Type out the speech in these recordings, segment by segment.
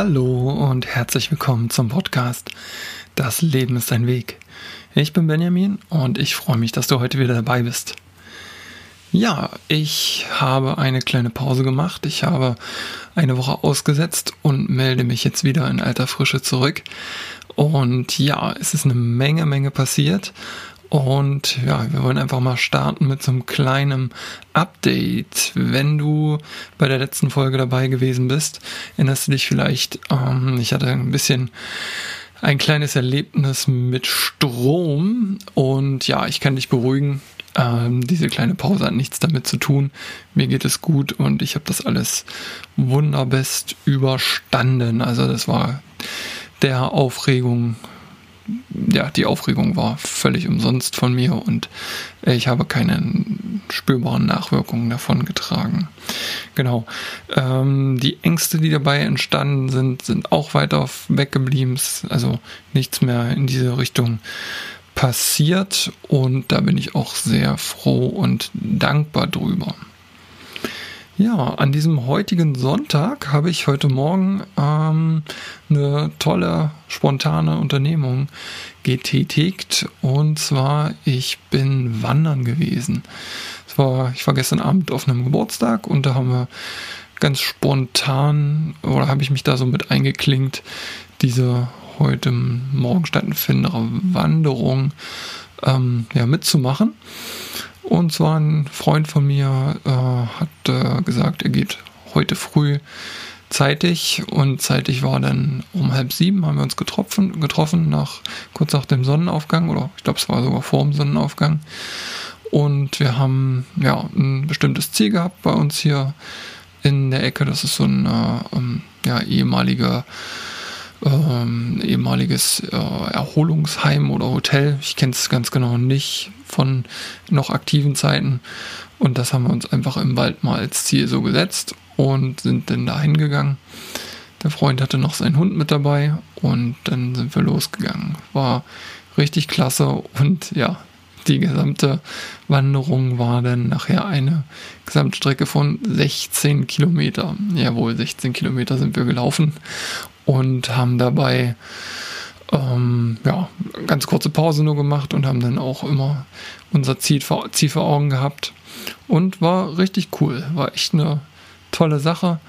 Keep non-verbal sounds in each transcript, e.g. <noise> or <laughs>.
Hallo und herzlich willkommen zum Podcast Das Leben ist ein Weg. Ich bin Benjamin und ich freue mich, dass du heute wieder dabei bist. Ja, ich habe eine kleine Pause gemacht. Ich habe eine Woche ausgesetzt und melde mich jetzt wieder in alter Frische zurück. Und ja, es ist eine Menge, Menge passiert. Und ja, wir wollen einfach mal starten mit so einem kleinen Update. Wenn du bei der letzten Folge dabei gewesen bist, erinnerst du dich vielleicht, ähm, ich hatte ein bisschen ein kleines Erlebnis mit Strom und ja, ich kann dich beruhigen. Ähm, diese kleine Pause hat nichts damit zu tun. Mir geht es gut und ich habe das alles wunderbest überstanden. Also das war der Aufregung ja, die Aufregung war völlig umsonst von mir und ich habe keine spürbaren Nachwirkungen davon getragen. Genau. Ähm, die Ängste, die dabei entstanden sind, sind auch weiter weggeblieben. Also nichts mehr in diese Richtung passiert und da bin ich auch sehr froh und dankbar drüber. Ja, an diesem heutigen Sonntag habe ich heute Morgen ähm, eine tolle, spontane Unternehmung getätigt. Und zwar, ich bin wandern gewesen. Es war, ich war gestern Abend auf einem Geburtstag und da haben wir ganz spontan, oder habe ich mich da so mit eingeklinkt, diese heute Morgen stattfindende Wanderung ähm, ja, mitzumachen. Und zwar ein Freund von mir äh, hat äh, gesagt, er geht heute früh zeitig. Und zeitig war dann um halb sieben haben wir uns getroffen, getroffen nach kurz nach dem Sonnenaufgang. Oder ich glaube es war sogar vor dem Sonnenaufgang. Und wir haben ja ein bestimmtes Ziel gehabt bei uns hier in der Ecke. Das ist so ein äh, ja, ehemaliger ähm, ehemaliges äh, Erholungsheim oder Hotel. Ich kenne es ganz genau nicht von noch aktiven Zeiten. Und das haben wir uns einfach im Wald mal als Ziel so gesetzt und sind dann da hingegangen. Der Freund hatte noch seinen Hund mit dabei und dann sind wir losgegangen. War richtig klasse und ja, die gesamte Wanderung war dann nachher eine Gesamtstrecke von 16 Kilometer. Jawohl, 16 Kilometer sind wir gelaufen und haben dabei ähm, ja, ganz kurze Pause nur gemacht und haben dann auch immer unser Ziel vor, Ziel vor Augen gehabt. Und war richtig cool. War echt eine tolle Sache.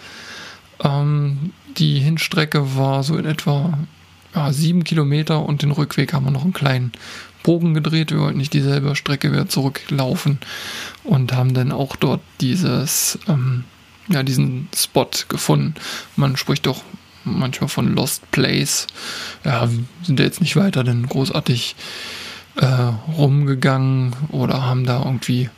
Ähm, die Hinstrecke war so in etwa ja, sieben Kilometer und den Rückweg haben wir noch einen kleinen Bogen gedreht. Wir wollten nicht dieselbe Strecke wieder zurücklaufen und haben dann auch dort dieses, ähm, ja, diesen Spot gefunden. Man spricht doch manchmal von Lost Place. Ja, sind ja jetzt nicht weiter denn großartig äh, rumgegangen oder haben da irgendwie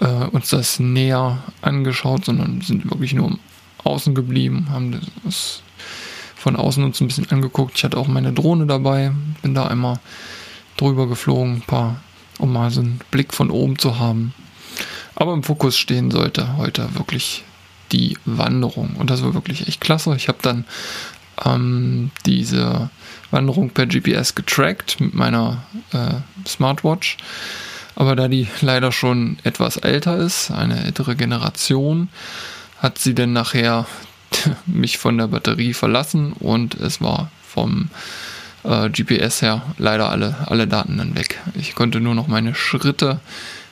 äh, uns das näher angeschaut, sondern sind wirklich nur außen geblieben, haben das von außen uns ein bisschen angeguckt. Ich hatte auch meine Drohne dabei, bin da einmal drüber geflogen, ein paar, um mal so einen Blick von oben zu haben. Aber im Fokus stehen sollte heute wirklich die Wanderung. Und das war wirklich echt klasse. Ich habe dann ähm, diese Wanderung per GPS getrackt mit meiner äh, Smartwatch. Aber da die leider schon etwas älter ist, eine ältere Generation, hat sie dann nachher <laughs> mich von der Batterie verlassen und es war vom äh, GPS her leider alle, alle Daten dann weg. Ich konnte nur noch meine Schritte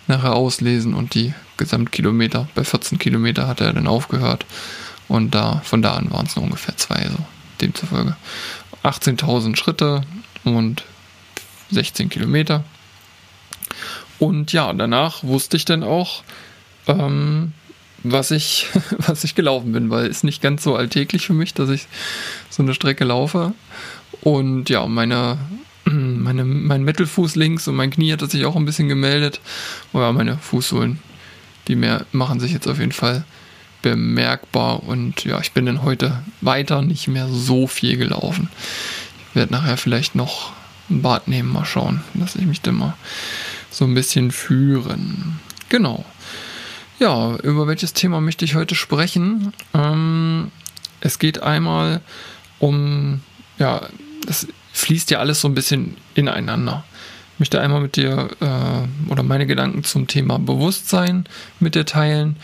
nachher auslesen und die Gesamtkilometer, bei 14 Kilometer hat er dann aufgehört und da von da an waren es nur ungefähr zwei, also demzufolge 18.000 Schritte und 16 Kilometer. Und ja, danach wusste ich dann auch, ähm, was ich, <laughs> was ich gelaufen bin, weil es nicht ganz so alltäglich für mich, dass ich so eine Strecke laufe. Und ja, meine meine, mein Mittelfuß links und mein Knie hat sich auch ein bisschen gemeldet. Oh ja, meine Fußsohlen, die mehr machen sich jetzt auf jeden Fall bemerkbar. Und ja, ich bin dann heute weiter nicht mehr so viel gelaufen. Ich werde nachher vielleicht noch ein Bad nehmen, mal schauen, dass ich mich dann mal so ein bisschen führen. Genau. Ja, über welches Thema möchte ich heute sprechen? Ähm, es geht einmal um, ja, das fließt ja alles so ein bisschen ineinander. Ich möchte einmal mit dir äh, oder meine Gedanken zum Thema Bewusstsein mit dir teilen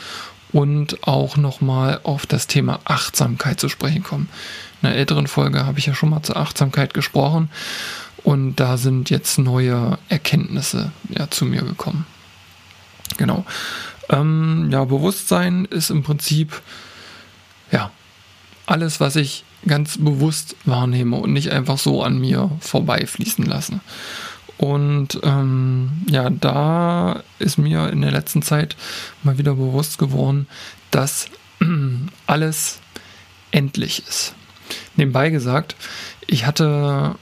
und auch nochmal auf das Thema Achtsamkeit zu sprechen kommen. einer älteren Folge habe ich ja schon mal zur Achtsamkeit gesprochen und da sind jetzt neue Erkenntnisse ja, zu mir gekommen. Genau. Ähm, ja, Bewusstsein ist im Prinzip ja alles, was ich ganz bewusst wahrnehme und nicht einfach so an mir vorbeifließen lasse. Und ähm, ja, da ist mir in der letzten Zeit mal wieder bewusst geworden, dass <clears throat> alles endlich ist. Nebenbei gesagt, ich hatte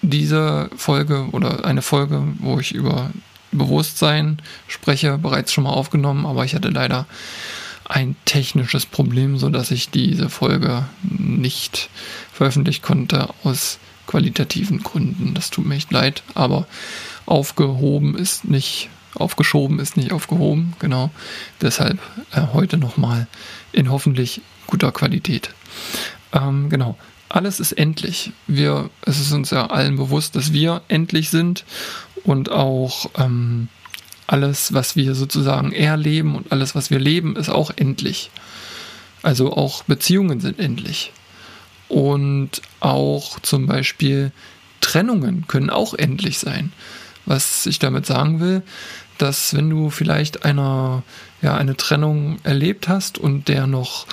diese Folge oder eine Folge, wo ich über Bewusstsein spreche, bereits schon mal aufgenommen, aber ich hatte leider ein technisches Problem, sodass ich diese Folge nicht veröffentlichen konnte aus qualitativen Gründen. Das tut mir echt leid, aber aufgehoben ist nicht, aufgeschoben ist nicht aufgehoben, genau. Deshalb äh, heute nochmal in hoffentlich guter Qualität. Ähm, genau. Alles ist endlich. Wir, es ist uns ja allen bewusst, dass wir endlich sind und auch ähm, alles, was wir sozusagen erleben und alles, was wir leben, ist auch endlich. Also auch Beziehungen sind endlich. Und auch zum Beispiel Trennungen können auch endlich sein. Was ich damit sagen will, dass wenn du vielleicht einer, ja, eine Trennung erlebt hast und der noch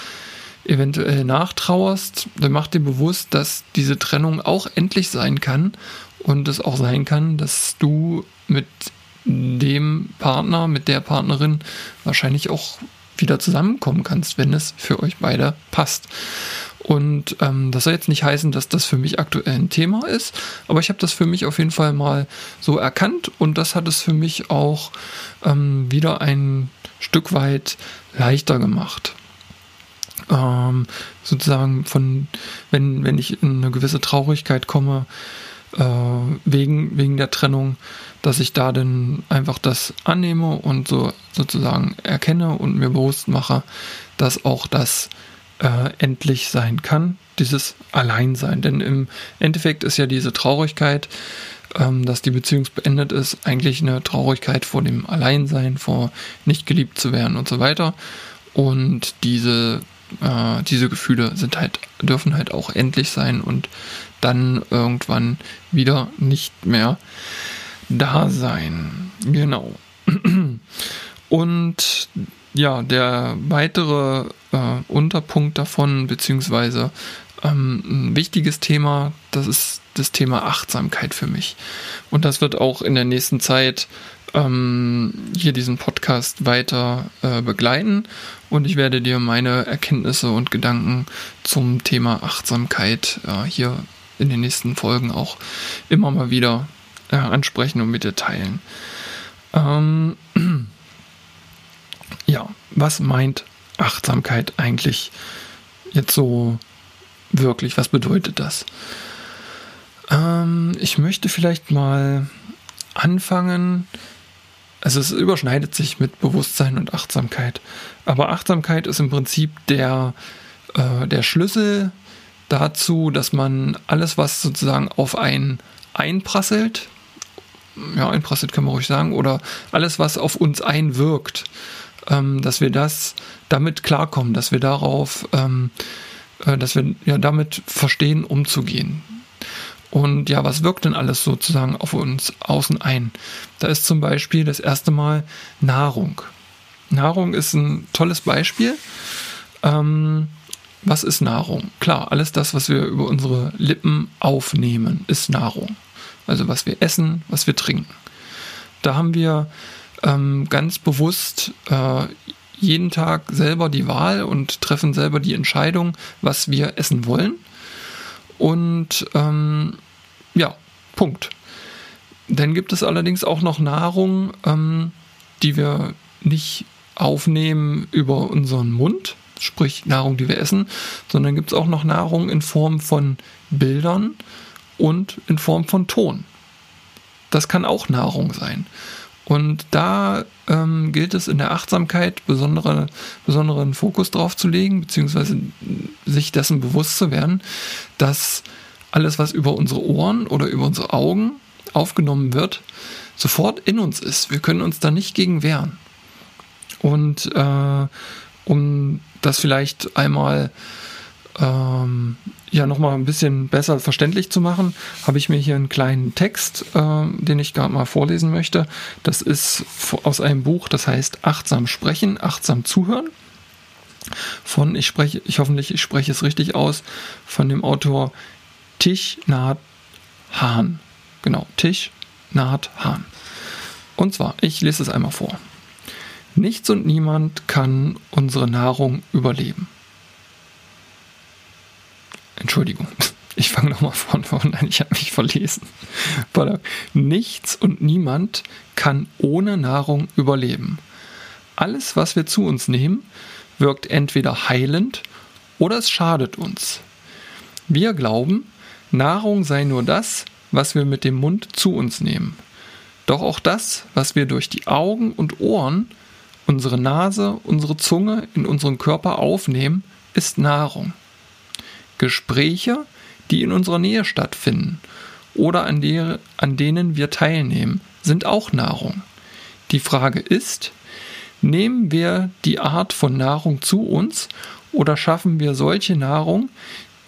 eventuell nachtrauerst, dann mach dir bewusst, dass diese Trennung auch endlich sein kann und es auch sein kann, dass du mit dem Partner, mit der Partnerin wahrscheinlich auch wieder zusammenkommen kannst, wenn es für euch beide passt. Und ähm, das soll jetzt nicht heißen, dass das für mich aktuell ein Thema ist, aber ich habe das für mich auf jeden Fall mal so erkannt und das hat es für mich auch ähm, wieder ein Stück weit leichter gemacht. Ähm, sozusagen von, wenn, wenn ich in eine gewisse Traurigkeit komme, äh, wegen, wegen der Trennung, dass ich da dann einfach das annehme und so sozusagen erkenne und mir bewusst mache, dass auch das äh, endlich sein kann, dieses Alleinsein. Denn im Endeffekt ist ja diese Traurigkeit, ähm, dass die Beziehung beendet ist, eigentlich eine Traurigkeit vor dem Alleinsein, vor nicht geliebt zu werden und so weiter. Und diese, äh, diese Gefühle sind halt, dürfen halt auch endlich sein und dann irgendwann wieder nicht mehr da sein. Genau. Und ja, der weitere äh, Unterpunkt davon, beziehungsweise ähm, ein wichtiges Thema, das ist das Thema Achtsamkeit für mich. Und das wird auch in der nächsten Zeit ähm, hier diesen Podcast weiter äh, begleiten. Und ich werde dir meine Erkenntnisse und Gedanken zum Thema Achtsamkeit äh, hier in den nächsten Folgen auch immer mal wieder äh, ansprechen und mit dir teilen. Ähm, <clears throat> ja, was meint Achtsamkeit eigentlich jetzt so wirklich? Was bedeutet das? Ähm, ich möchte vielleicht mal anfangen. Also es überschneidet sich mit Bewusstsein und Achtsamkeit. Aber Achtsamkeit ist im Prinzip der, äh, der Schlüssel dazu, dass man alles, was sozusagen auf einen einprasselt, ja, einprasselt kann man ruhig sagen, oder alles, was auf uns einwirkt, ähm, dass wir das damit klarkommen, dass wir darauf, ähm, äh, dass wir ja damit verstehen, umzugehen. Und ja, was wirkt denn alles sozusagen auf uns außen ein? Da ist zum Beispiel das erste Mal Nahrung. Nahrung ist ein tolles Beispiel. Ähm, was ist Nahrung? Klar, alles das, was wir über unsere Lippen aufnehmen, ist Nahrung. Also was wir essen, was wir trinken. Da haben wir ähm, ganz bewusst äh, jeden Tag selber die Wahl und treffen selber die Entscheidung, was wir essen wollen. Und ähm, ja, Punkt. Dann gibt es allerdings auch noch Nahrung, ähm, die wir nicht aufnehmen über unseren Mund, sprich Nahrung, die wir essen, sondern gibt es auch noch Nahrung in Form von Bildern und in Form von Ton. Das kann auch Nahrung sein. Und da ähm, gilt es in der Achtsamkeit besondere, besonderen Fokus drauf zu legen, beziehungsweise sich dessen bewusst zu werden, dass alles, was über unsere Ohren oder über unsere Augen aufgenommen wird, sofort in uns ist. Wir können uns da nicht gegen wehren. Und äh, um das vielleicht einmal ähm, ja nochmal ein bisschen besser verständlich zu machen, habe ich mir hier einen kleinen Text, äh, den ich gerade mal vorlesen möchte. Das ist aus einem Buch, das heißt Achtsam sprechen, achtsam zuhören. Von, ich spreche, ich hoffentlich, ich spreche es richtig aus, von dem Autor Tisch Naht Hahn. Genau, Tisch Naht Hahn. Und zwar, ich lese es einmal vor. Nichts und niemand kann unsere Nahrung überleben. Entschuldigung, ich fange nochmal von vorne an, ich habe mich verlesen. Nichts und niemand kann ohne Nahrung überleben. Alles, was wir zu uns nehmen, wirkt entweder heilend oder es schadet uns. Wir glauben, Nahrung sei nur das, was wir mit dem Mund zu uns nehmen. Doch auch das, was wir durch die Augen und Ohren, unsere Nase, unsere Zunge in unseren Körper aufnehmen, ist Nahrung. Gespräche, die in unserer Nähe stattfinden oder an, der, an denen wir teilnehmen, sind auch Nahrung. Die Frage ist, nehmen wir die Art von Nahrung zu uns oder schaffen wir solche Nahrung,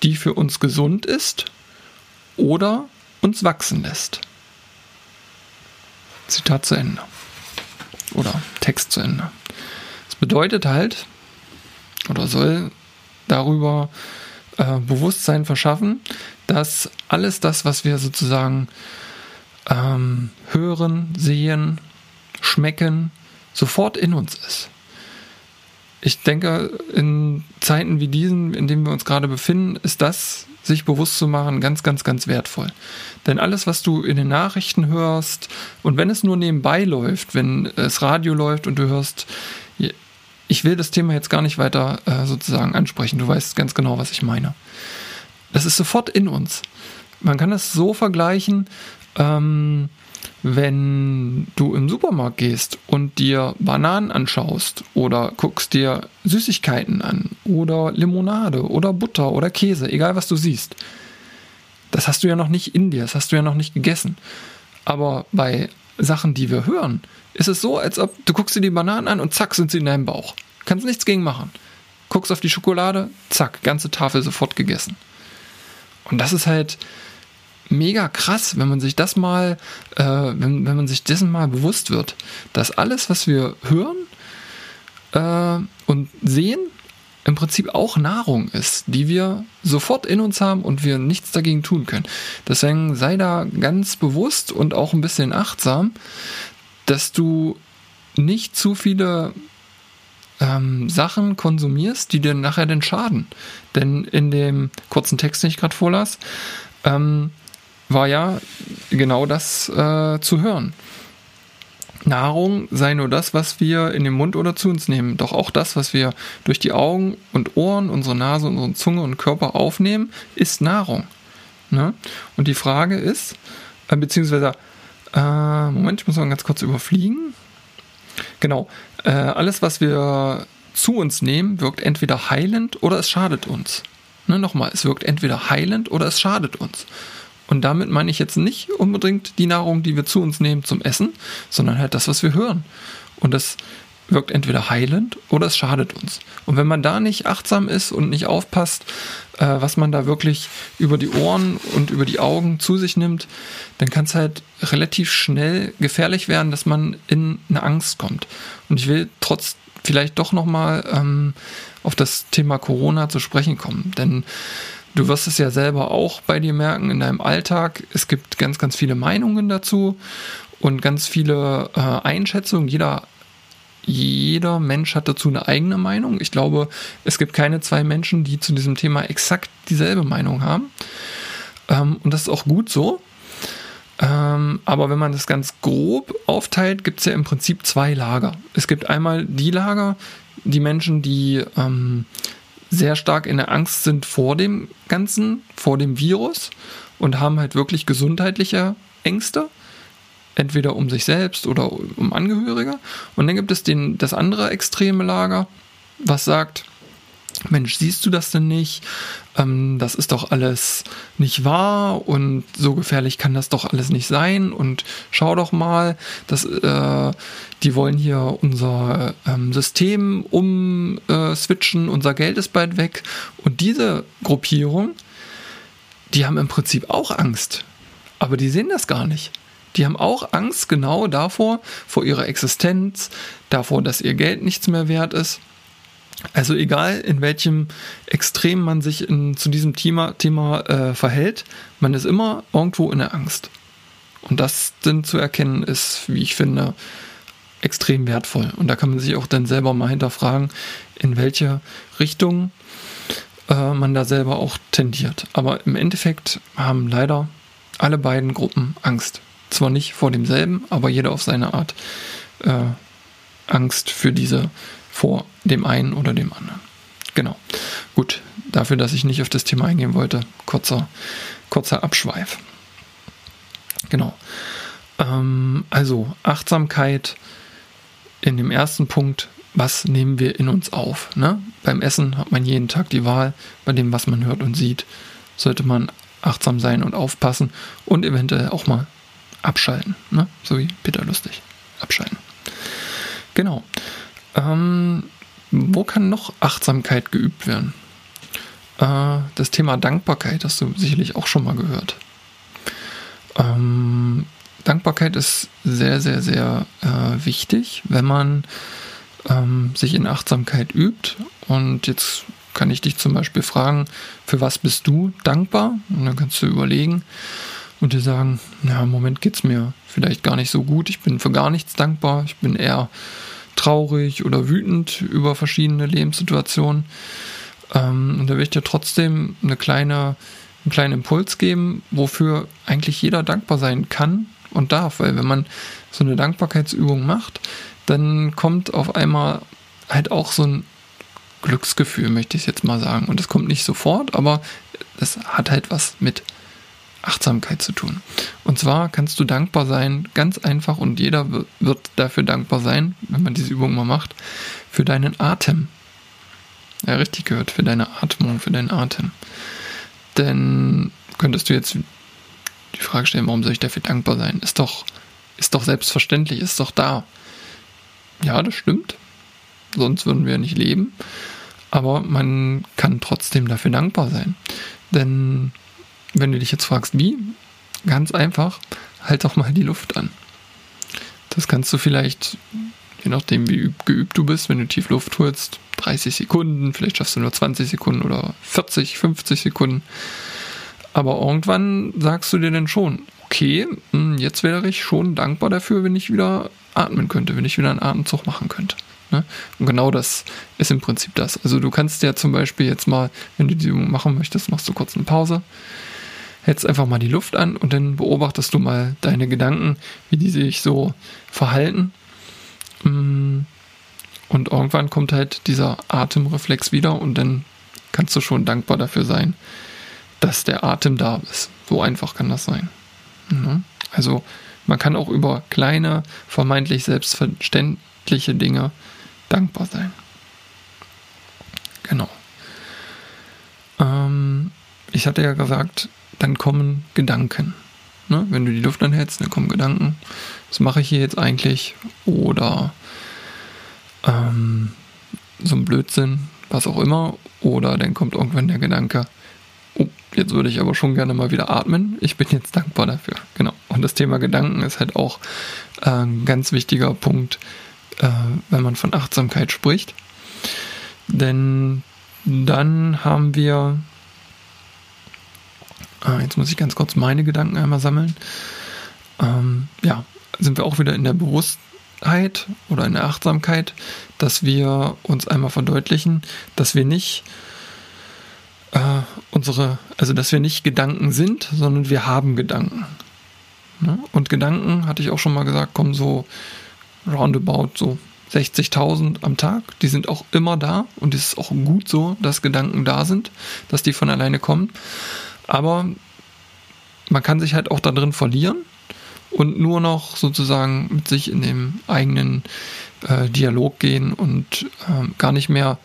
die für uns gesund ist oder uns wachsen lässt? Zitat zu Ende. Oder Text zu Ende. Es bedeutet halt, oder soll darüber äh, Bewusstsein verschaffen, dass alles das, was wir sozusagen ähm, hören, sehen, schmecken, sofort in uns ist. Ich denke, in Zeiten wie diesen, in denen wir uns gerade befinden, ist das, sich bewusst zu machen, ganz, ganz, ganz wertvoll. Denn alles, was du in den Nachrichten hörst, und wenn es nur nebenbei läuft, wenn es Radio läuft und du hörst ich will das Thema jetzt gar nicht weiter äh, sozusagen ansprechen. Du weißt ganz genau, was ich meine. Das ist sofort in uns. Man kann es so vergleichen, ähm, wenn du im Supermarkt gehst und dir Bananen anschaust oder guckst dir Süßigkeiten an oder Limonade oder Butter oder Käse, egal was du siehst. Das hast du ja noch nicht in dir, das hast du ja noch nicht gegessen. Aber bei Sachen, die wir hören, ist es so, als ob du guckst dir die Bananen an und zack sind sie in deinem Bauch. Kannst nichts gegen machen. Guckst auf die Schokolade, zack, ganze Tafel sofort gegessen. Und das ist halt mega krass, wenn man sich das mal, äh, wenn, wenn man sich dessen mal bewusst wird, dass alles, was wir hören äh, und sehen, im Prinzip auch Nahrung ist, die wir sofort in uns haben und wir nichts dagegen tun können. Deswegen sei da ganz bewusst und auch ein bisschen achtsam, dass du nicht zu viele ähm, Sachen konsumierst, die dir nachher den schaden. Denn in dem kurzen Text, den ich gerade vorlas, ähm, war ja genau das äh, zu hören. Nahrung sei nur das, was wir in den Mund oder zu uns nehmen. Doch auch das, was wir durch die Augen und Ohren, unsere Nase, unsere Zunge und Körper aufnehmen, ist Nahrung. Ne? Und die Frage ist, äh, beziehungsweise äh, Moment, ich muss mal ganz kurz überfliegen. Genau. Äh, alles, was wir zu uns nehmen, wirkt entweder heilend oder es schadet uns. Ne, nochmal, es wirkt entweder heilend oder es schadet uns. Und damit meine ich jetzt nicht unbedingt die Nahrung, die wir zu uns nehmen zum Essen, sondern halt das, was wir hören. Und das wirkt entweder heilend oder es schadet uns. Und wenn man da nicht achtsam ist und nicht aufpasst, äh, was man da wirklich über die Ohren und über die Augen zu sich nimmt, dann kann es halt relativ schnell gefährlich werden, dass man in eine Angst kommt. Und ich will trotz vielleicht doch nochmal ähm, auf das Thema Corona zu sprechen kommen. Denn du wirst es ja selber auch bei dir merken in deinem Alltag. Es gibt ganz, ganz viele Meinungen dazu und ganz viele äh, Einschätzungen. Jeder jeder Mensch hat dazu eine eigene Meinung. Ich glaube, es gibt keine zwei Menschen, die zu diesem Thema exakt dieselbe Meinung haben. Ähm, und das ist auch gut so. Ähm, aber wenn man das ganz grob aufteilt, gibt es ja im Prinzip zwei Lager. Es gibt einmal die Lager, die Menschen, die ähm, sehr stark in der Angst sind vor dem Ganzen, vor dem Virus und haben halt wirklich gesundheitliche Ängste entweder um sich selbst oder um Angehörige. Und dann gibt es den, das andere extreme Lager, was sagt, Mensch, siehst du das denn nicht? Ähm, das ist doch alles nicht wahr und so gefährlich kann das doch alles nicht sein. Und schau doch mal, das, äh, die wollen hier unser ähm, System umswitchen, äh, unser Geld ist bald weg. Und diese Gruppierung die haben im Prinzip auch Angst, aber die sehen das gar nicht. Die haben auch Angst genau davor, vor ihrer Existenz, davor, dass ihr Geld nichts mehr wert ist. Also egal, in welchem Extrem man sich in, zu diesem Thema, Thema äh, verhält, man ist immer irgendwo in der Angst. Und das dann zu erkennen, ist, wie ich finde, extrem wertvoll. Und da kann man sich auch dann selber mal hinterfragen, in welche Richtung äh, man da selber auch tendiert. Aber im Endeffekt haben leider alle beiden Gruppen Angst. Zwar nicht vor demselben, aber jeder auf seine Art äh, Angst für diese, vor dem einen oder dem anderen. Genau. Gut, dafür, dass ich nicht auf das Thema eingehen wollte, kurzer, kurzer Abschweif. Genau. Ähm, also Achtsamkeit in dem ersten Punkt, was nehmen wir in uns auf? Ne? Beim Essen hat man jeden Tag die Wahl, bei dem, was man hört und sieht, sollte man achtsam sein und aufpassen und eventuell auch mal abschalten. Ne? So wie Peter Lustig. Abschalten. Genau. Ähm, wo kann noch Achtsamkeit geübt werden? Äh, das Thema Dankbarkeit hast du sicherlich auch schon mal gehört. Ähm, Dankbarkeit ist sehr, sehr, sehr äh, wichtig, wenn man ähm, sich in Achtsamkeit übt. Und jetzt kann ich dich zum Beispiel fragen, für was bist du dankbar? Und dann kannst du überlegen und dir sagen, ja, im Moment geht es mir vielleicht gar nicht so gut. Ich bin für gar nichts dankbar. Ich bin eher traurig oder wütend über verschiedene Lebenssituationen. Ähm, und da will ich dir trotzdem eine kleine, einen kleinen Impuls geben, wofür eigentlich jeder dankbar sein kann und darf. Weil wenn man so eine Dankbarkeitsübung macht, dann kommt auf einmal halt auch so ein Glücksgefühl, möchte ich jetzt mal sagen. Und das kommt nicht sofort, aber es hat halt was mit Achtsamkeit zu tun. Und zwar kannst du dankbar sein, ganz einfach, und jeder wird dafür dankbar sein, wenn man diese Übung mal macht, für deinen Atem. Ja, richtig gehört, für deine Atmung, für deinen Atem. Denn könntest du jetzt die Frage stellen, warum soll ich dafür dankbar sein? Ist doch, ist doch selbstverständlich, ist doch da. Ja, das stimmt. Sonst würden wir nicht leben. Aber man kann trotzdem dafür dankbar sein. Denn wenn du dich jetzt fragst, wie, ganz einfach, halt doch mal die Luft an. Das kannst du vielleicht, je nachdem wie geübt du bist, wenn du tief Luft holst, 30 Sekunden, vielleicht schaffst du nur 20 Sekunden oder 40, 50 Sekunden. Aber irgendwann sagst du dir dann schon, okay, hm, jetzt wäre ich schon dankbar dafür, wenn ich wieder atmen könnte, wenn ich wieder einen Atemzug machen könnte. Ne? Und genau das ist im Prinzip das. Also du kannst ja zum Beispiel jetzt mal, wenn du die Übung machen möchtest, machst du kurz eine Pause, hältst einfach mal die Luft an und dann beobachtest du mal deine Gedanken, wie die sich so verhalten. Mm. Und irgendwann kommt halt dieser Atemreflex wieder und dann kannst du schon dankbar dafür sein, dass der Atem da ist. So einfach kann das sein. Mhm. Also man kann auch über kleine, vermeintlich selbstverständliche Dinge dankbar sein. Genau. Ähm, ich hatte ja gesagt, dann kommen Gedanken. Ne? Wenn du die Luft anhältst, dann kommen Gedanken. Was mache ich hier jetzt eigentlich? Oder ähm, so ein Blödsinn, was auch immer. Oder dann kommt irgendwann der Gedanke, oh, jetzt würde ich aber schon gerne mal wieder atmen. Ich bin jetzt dankbar dafür. Genau. Und das Thema Gedanken ist halt auch äh, ein ganz wichtiger Punkt, äh, wenn man von Achtsamkeit spricht. Denn dann haben wir äh, jetzt muss ich ganz kurz meine Gedanken einmal sammeln. Ähm, ja, sind wir auch wieder in der Bewusstheit oder in der Achtsamkeit, dass wir uns einmal verdeutlichen, dass wir nicht äh, unsere, also dass wir nicht Gedanken sind, sondern wir haben Gedanken. Ne? Und Gedanken, hatte ich auch schon mal gesagt, kommen so roundabout so 60.000 am Tag. Die sind auch immer da und es ist auch gut so, dass Gedanken da sind, dass die von alleine kommen. Aber man kann sich halt auch da drin verlieren und nur noch sozusagen mit sich in dem eigenen äh, Dialog gehen und äh, gar nicht mehr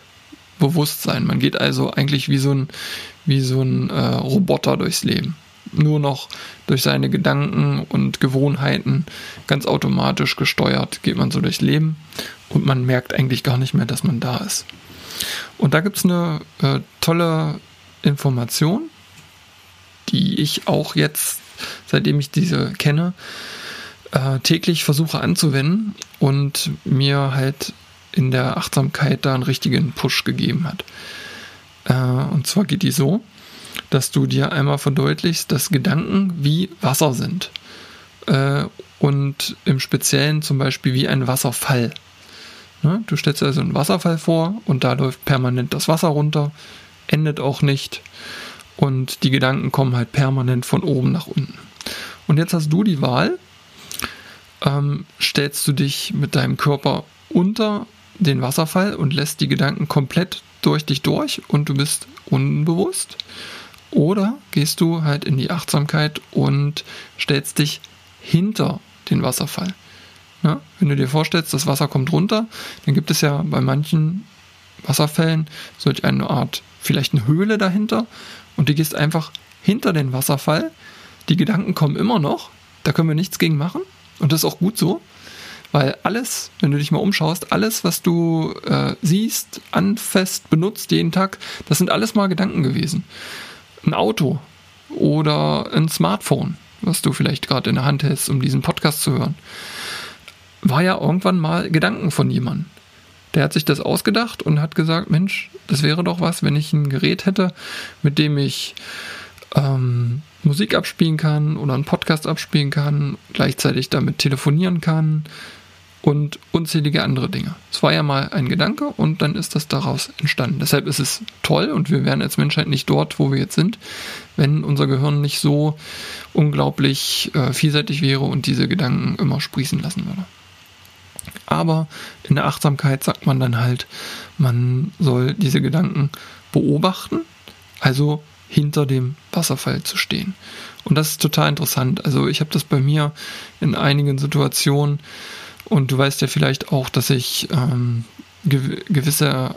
bewusst sein. Man geht also eigentlich wie so ein, wie so ein äh, Roboter durchs Leben. Nur noch durch seine Gedanken und Gewohnheiten ganz automatisch gesteuert geht man so durchs Leben und man merkt eigentlich gar nicht mehr, dass man da ist. Und da gibt es eine äh, tolle Information, die ich auch jetzt, seitdem ich diese kenne, äh, täglich versuche anzuwenden und mir halt in der Achtsamkeit da einen richtigen Push gegeben hat. Äh, und zwar geht die so, dass du dir einmal verdeutlichst, dass Gedanken wie Wasser sind. Äh, und im Speziellen zum Beispiel wie ein Wasserfall. Ne? Du stellst dir also einen Wasserfall vor und da läuft permanent das Wasser runter, endet auch nicht und die Gedanken kommen halt permanent von oben nach unten. Und jetzt hast du die Wahl, ähm, stellst du dich mit deinem Körper unter den Wasserfall und lässt die Gedanken komplett durch dich durch und du bist unbewusst. Oder gehst du halt in die Achtsamkeit und stellst dich hinter den Wasserfall. Ja, wenn du dir vorstellst, das Wasser kommt runter, dann gibt es ja bei manchen Wasserfällen solch eine Art, vielleicht eine Höhle dahinter und du gehst einfach hinter den Wasserfall. Die Gedanken kommen immer noch, da können wir nichts gegen machen und das ist auch gut so, weil alles, wenn du dich mal umschaust, alles, was du äh, siehst, anfasst, benutzt jeden Tag, das sind alles mal Gedanken gewesen. Ein Auto oder ein Smartphone, was du vielleicht gerade in der Hand hältst, um diesen Podcast zu hören war ja irgendwann mal Gedanken von jemandem. Der hat sich das ausgedacht und hat gesagt, Mensch, das wäre doch was, wenn ich ein Gerät hätte, mit dem ich ähm, Musik abspielen kann oder einen Podcast abspielen kann, gleichzeitig damit telefonieren kann und unzählige andere Dinge. Es war ja mal ein Gedanke und dann ist das daraus entstanden. Deshalb ist es toll und wir wären als Menschheit nicht dort, wo wir jetzt sind, wenn unser Gehirn nicht so unglaublich äh, vielseitig wäre und diese Gedanken immer sprießen lassen würde. Aber in der Achtsamkeit sagt man dann halt, man soll diese Gedanken beobachten, also hinter dem Wasserfall zu stehen. Und das ist total interessant. Also ich habe das bei mir in einigen Situationen und du weißt ja vielleicht auch, dass ich ähm, gew gewisse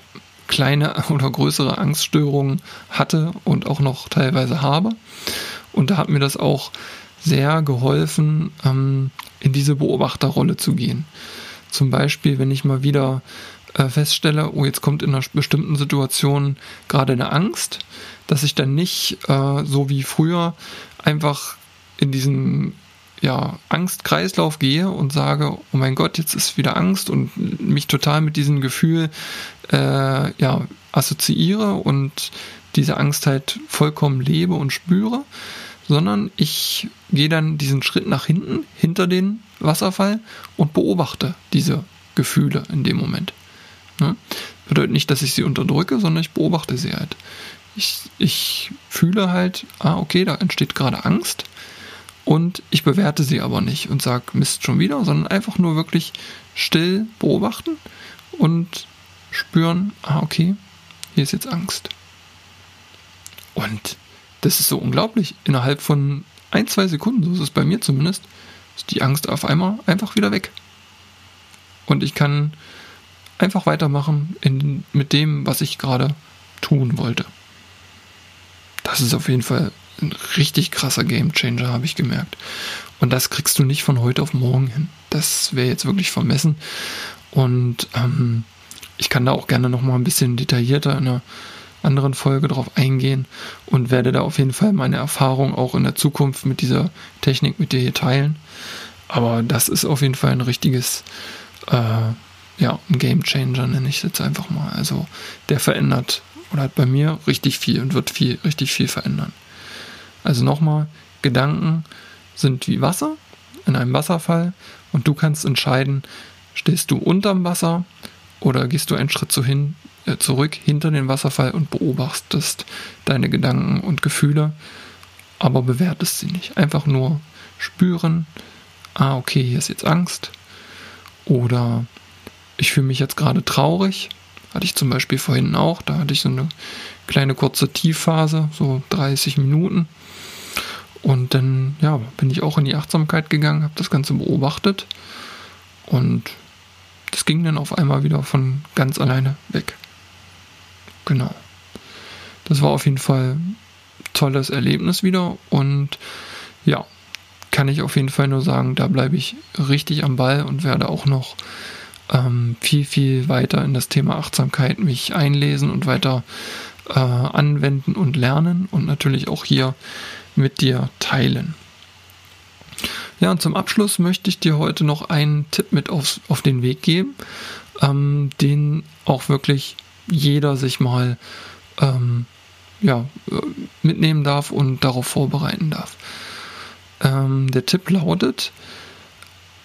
kleine <laughs> oder größere Angststörungen hatte und auch noch teilweise habe. Und da hat mir das auch sehr geholfen, ähm, in diese Beobachterrolle zu gehen. Zum Beispiel, wenn ich mal wieder äh, feststelle, oh, jetzt kommt in einer bestimmten Situation gerade eine Angst, dass ich dann nicht äh, so wie früher einfach in diesen ja, Angstkreislauf gehe und sage, oh mein Gott, jetzt ist wieder Angst und mich total mit diesem Gefühl äh, ja, assoziiere und diese Angst halt vollkommen lebe und spüre, sondern ich gehe dann diesen Schritt nach hinten, hinter den Wasserfall und beobachte diese Gefühle in dem Moment. Ne? Bedeutet nicht, dass ich sie unterdrücke, sondern ich beobachte sie halt. Ich, ich fühle halt, ah, okay, da entsteht gerade Angst und ich bewerte sie aber nicht und sage, Mist schon wieder, sondern einfach nur wirklich still beobachten und spüren, ah, okay, hier ist jetzt Angst. Und das ist so unglaublich. Innerhalb von ein, zwei Sekunden, so ist es bei mir zumindest, ist die Angst auf einmal einfach wieder weg. Und ich kann einfach weitermachen in, mit dem, was ich gerade tun wollte. Das ist auf jeden Fall ein richtig krasser Gamechanger, habe ich gemerkt. Und das kriegst du nicht von heute auf morgen hin. Das wäre jetzt wirklich vermessen. Und ähm, ich kann da auch gerne noch mal ein bisschen detaillierter in einer anderen Folge drauf eingehen und werde da auf jeden Fall meine Erfahrung auch in der Zukunft mit dieser Technik mit dir hier teilen. Aber das ist auf jeden Fall ein richtiges, äh, ja, Game Changer nenne ich es jetzt einfach mal. Also der verändert oder hat bei mir richtig viel und wird viel, richtig viel verändern. Also nochmal, Gedanken sind wie Wasser in einem Wasserfall und du kannst entscheiden, stehst du unterm Wasser oder gehst du einen Schritt zu hin, zurück hinter den Wasserfall und beobachtest deine Gedanken und Gefühle, aber bewertest sie nicht. Einfach nur spüren, ah, okay, hier ist jetzt Angst. Oder ich fühle mich jetzt gerade traurig. Hatte ich zum Beispiel vorhin auch. Da hatte ich so eine kleine kurze Tiefphase, so 30 Minuten. Und dann, ja, bin ich auch in die Achtsamkeit gegangen, habe das Ganze beobachtet. Und das ging dann auf einmal wieder von ganz alleine weg. Genau. Das war auf jeden Fall ein tolles Erlebnis wieder und ja, kann ich auf jeden Fall nur sagen, da bleibe ich richtig am Ball und werde auch noch ähm, viel, viel weiter in das Thema Achtsamkeit mich einlesen und weiter äh, anwenden und lernen und natürlich auch hier mit dir teilen. Ja, und zum Abschluss möchte ich dir heute noch einen Tipp mit aufs, auf den Weg geben, ähm, den auch wirklich jeder sich mal ähm, ja, mitnehmen darf und darauf vorbereiten darf. Ähm, der Tipp lautet,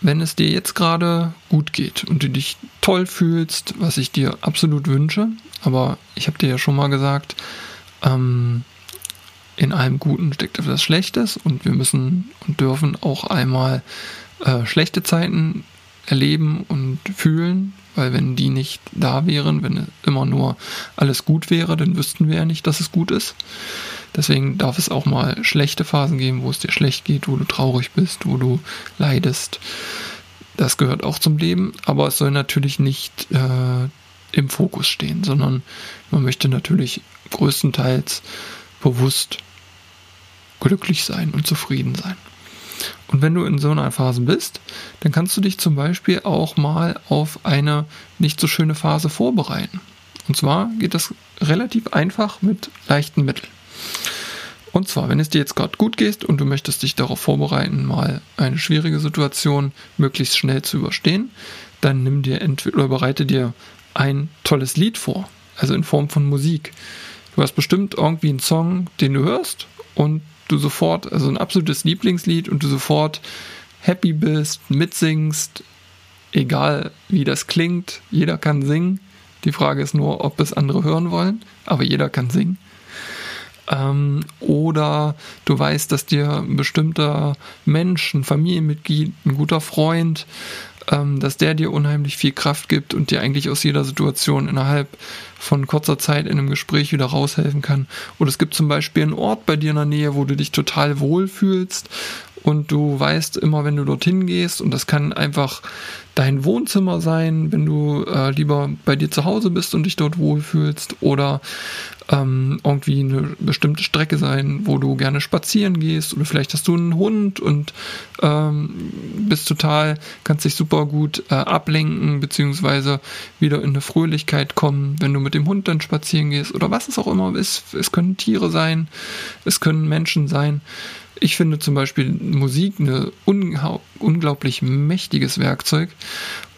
wenn es dir jetzt gerade gut geht und du dich toll fühlst, was ich dir absolut wünsche, aber ich habe dir ja schon mal gesagt, ähm, in allem Guten steckt etwas Schlechtes und wir müssen und dürfen auch einmal äh, schlechte Zeiten erleben und fühlen, weil wenn die nicht da wären, wenn immer nur alles gut wäre, dann wüssten wir ja nicht, dass es gut ist. Deswegen darf es auch mal schlechte Phasen geben, wo es dir schlecht geht, wo du traurig bist, wo du leidest. Das gehört auch zum Leben, aber es soll natürlich nicht äh, im Fokus stehen, sondern man möchte natürlich größtenteils bewusst glücklich sein und zufrieden sein. Und wenn du in so einer Phase bist, dann kannst du dich zum Beispiel auch mal auf eine nicht so schöne Phase vorbereiten. Und zwar geht das relativ einfach mit leichten Mitteln. Und zwar, wenn es dir jetzt gerade gut geht und du möchtest dich darauf vorbereiten, mal eine schwierige Situation möglichst schnell zu überstehen, dann nimm dir entweder oder bereite dir ein tolles Lied vor, also in Form von Musik. Du hast bestimmt irgendwie einen Song, den du hörst und du sofort, also ein absolutes Lieblingslied und du sofort happy bist, mitsingst, egal wie das klingt, jeder kann singen. Die Frage ist nur, ob es andere hören wollen, aber jeder kann singen. Ähm, oder du weißt, dass dir ein bestimmter Mensch, ein Familienmitglied, ein guter Freund, ähm, dass der dir unheimlich viel Kraft gibt und dir eigentlich aus jeder Situation innerhalb von kurzer Zeit in einem Gespräch wieder raushelfen kann. Oder es gibt zum Beispiel einen Ort bei dir in der Nähe, wo du dich total wohl fühlst und du weißt immer, wenn du dorthin gehst, und das kann einfach dein Wohnzimmer sein, wenn du äh, lieber bei dir zu Hause bist und dich dort wohlfühlst, oder ähm, irgendwie eine bestimmte Strecke sein, wo du gerne spazieren gehst, oder vielleicht hast du einen Hund und ähm, bist total, kannst dich super gut äh, ablenken, beziehungsweise wieder in eine Fröhlichkeit kommen, wenn du mit dem Hund dann spazieren gehst, oder was es auch immer ist. Es können Tiere sein, es können Menschen sein. Ich finde zum Beispiel Musik ein unglaublich mächtiges Werkzeug.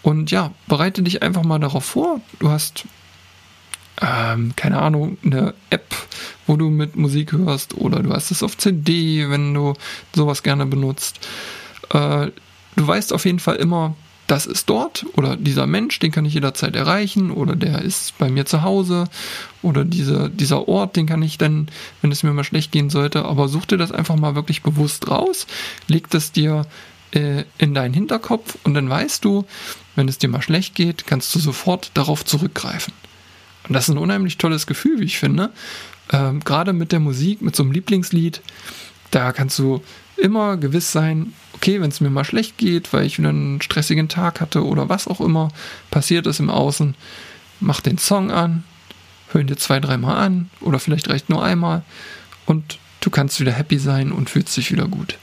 Und ja, bereite dich einfach mal darauf vor. Du hast, ähm, keine Ahnung, eine App, wo du mit Musik hörst, oder du hast es auf CD, wenn du sowas gerne benutzt. Äh, du weißt auf jeden Fall immer, das ist dort oder dieser Mensch, den kann ich jederzeit erreichen oder der ist bei mir zu Hause oder diese, dieser Ort, den kann ich dann, wenn es mir mal schlecht gehen sollte, aber such dir das einfach mal wirklich bewusst raus, leg das dir äh, in deinen Hinterkopf und dann weißt du, wenn es dir mal schlecht geht, kannst du sofort darauf zurückgreifen. Und das ist ein unheimlich tolles Gefühl, wie ich finde. Ähm, Gerade mit der Musik, mit so einem Lieblingslied, da kannst du immer gewiss sein, okay, wenn es mir mal schlecht geht, weil ich wieder einen stressigen Tag hatte oder was auch immer passiert ist im Außen, mach den Song an, hör ihn dir zwei, dreimal an oder vielleicht reicht nur einmal und du kannst wieder happy sein und fühlst dich wieder gut.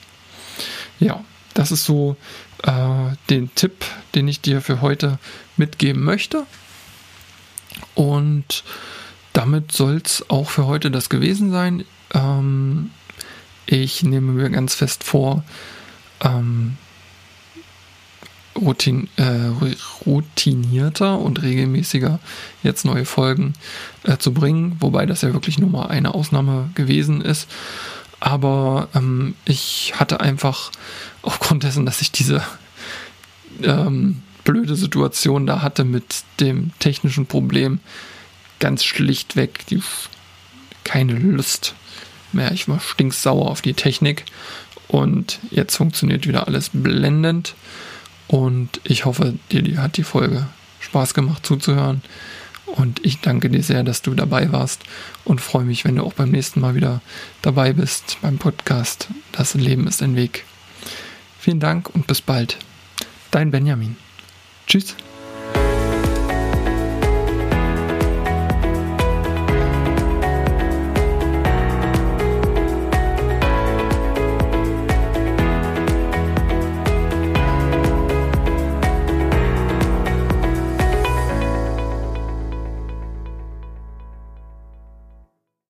Ja, das ist so äh, den Tipp, den ich dir für heute mitgeben möchte. Und damit soll es auch für heute das gewesen sein. Ähm, ich nehme mir ganz fest vor, ähm, Routine, äh, routinierter und regelmäßiger jetzt neue Folgen äh, zu bringen, wobei das ja wirklich nur mal eine Ausnahme gewesen ist. Aber ähm, ich hatte einfach aufgrund dessen, dass ich diese ähm, blöde Situation da hatte mit dem technischen Problem, ganz schlichtweg die, keine Lust mehr. Ich war stinksauer auf die Technik und jetzt funktioniert wieder alles blendend. Und ich hoffe, dir hat die Folge Spaß gemacht zuzuhören. Und ich danke dir sehr, dass du dabei warst und freue mich, wenn du auch beim nächsten Mal wieder dabei bist beim Podcast Das Leben ist ein Weg. Vielen Dank und bis bald. Dein Benjamin. Tschüss.